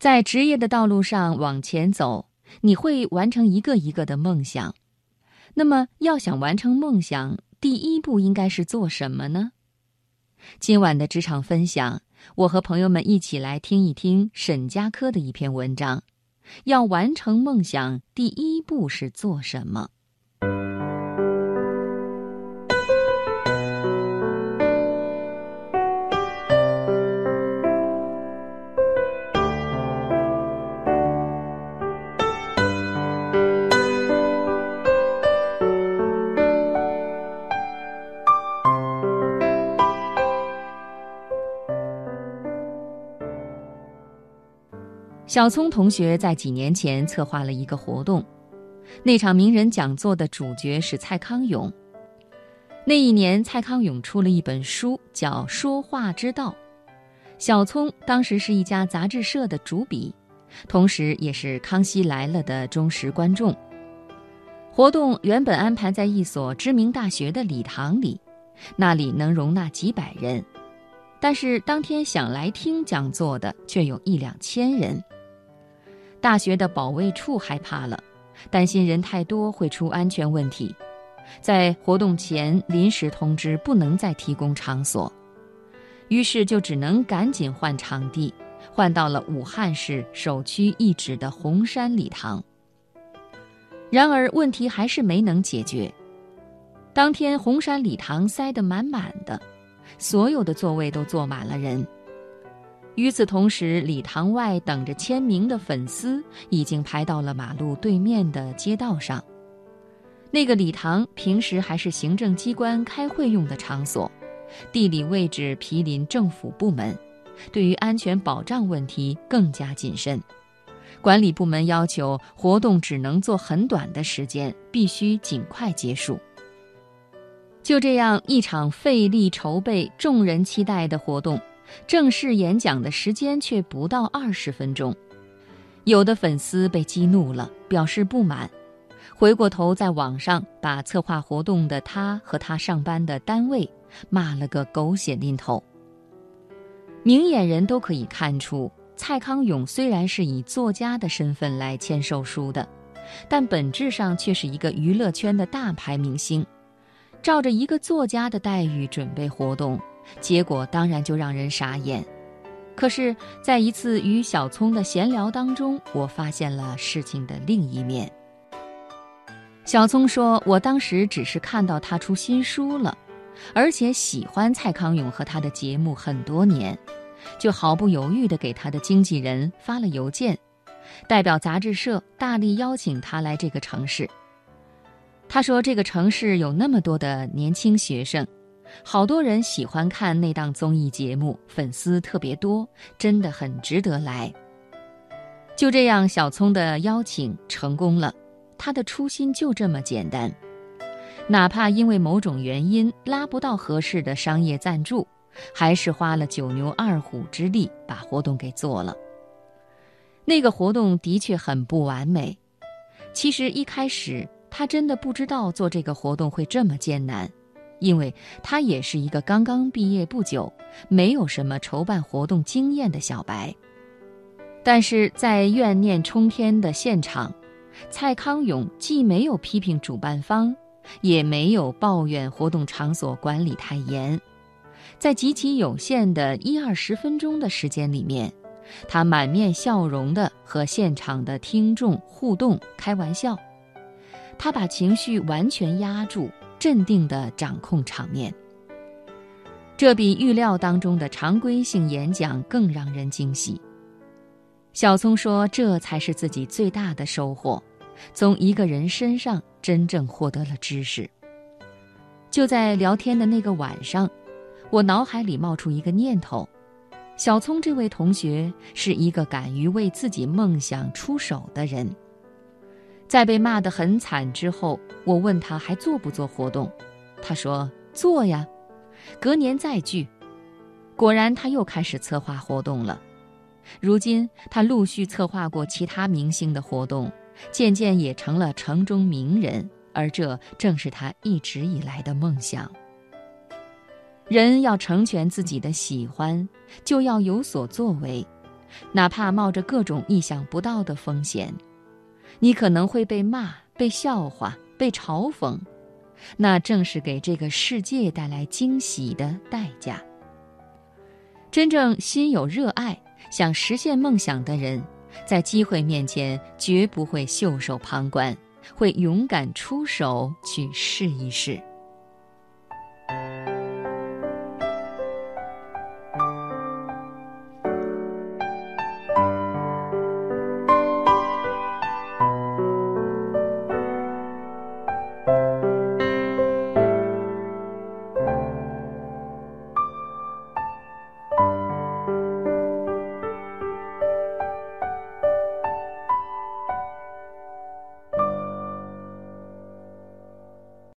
在职业的道路上往前走，你会完成一个一个的梦想。那么，要想完成梦想，第一步应该是做什么呢？今晚的职场分享，我和朋友们一起来听一听沈佳柯的一篇文章。要完成梦想，第一步是做什么？小聪同学在几年前策划了一个活动，那场名人讲座的主角是蔡康永。那一年，蔡康永出了一本书，叫《说话之道》。小聪当时是一家杂志社的主笔，同时也是《康熙来了》的忠实观众。活动原本安排在一所知名大学的礼堂里，那里能容纳几百人，但是当天想来听讲座的却有一两千人。大学的保卫处害怕了，担心人太多会出安全问题，在活动前临时通知不能再提供场所，于是就只能赶紧换场地，换到了武汉市首屈一指的红山礼堂。然而问题还是没能解决，当天红山礼堂塞得满满的，所有的座位都坐满了人。与此同时，礼堂外等着签名的粉丝已经排到了马路对面的街道上。那个礼堂平时还是行政机关开会用的场所，地理位置毗邻政府部门，对于安全保障问题更加谨慎。管理部门要求活动只能做很短的时间，必须尽快结束。就这样，一场费力筹备、众人期待的活动。正式演讲的时间却不到二十分钟，有的粉丝被激怒了，表示不满，回过头在网上把策划活动的他和他上班的单位骂了个狗血淋头。明眼人都可以看出，蔡康永虽然是以作家的身份来签售书的，但本质上却是一个娱乐圈的大牌明星，照着一个作家的待遇准备活动。结果当然就让人傻眼。可是，在一次与小聪的闲聊当中，我发现了事情的另一面。小聪说：“我当时只是看到他出新书了，而且喜欢蔡康永和他的节目很多年，就毫不犹豫地给他的经纪人发了邮件，代表杂志社大力邀请他来这个城市。他说这个城市有那么多的年轻学生。”好多人喜欢看那档综艺节目，粉丝特别多，真的很值得来。就这样，小聪的邀请成功了，他的初心就这么简单。哪怕因为某种原因拉不到合适的商业赞助，还是花了九牛二虎之力把活动给做了。那个活动的确很不完美。其实一开始他真的不知道做这个活动会这么艰难。因为他也是一个刚刚毕业不久、没有什么筹办活动经验的小白，但是在怨念冲天的现场，蔡康永既没有批评主办方，也没有抱怨活动场所管理太严，在极其有限的一二十分钟的时间里面，他满面笑容地和现场的听众互动、开玩笑，他把情绪完全压住。镇定地掌控场面，这比预料当中的常规性演讲更让人惊喜。小聪说：“这才是自己最大的收获，从一个人身上真正获得了知识。”就在聊天的那个晚上，我脑海里冒出一个念头：小聪这位同学是一个敢于为自己梦想出手的人。在被骂得很惨之后，我问他还做不做活动，他说做呀，隔年再聚。果然，他又开始策划活动了。如今，他陆续策划过其他明星的活动，渐渐也成了城中名人。而这正是他一直以来的梦想。人要成全自己的喜欢，就要有所作为，哪怕冒着各种意想不到的风险，你可能会被骂、被笑话、被嘲讽，那正是给这个世界带来惊喜的代价。真正心有热爱、想实现梦想的人，在机会面前绝不会袖手旁观，会勇敢出手去试一试。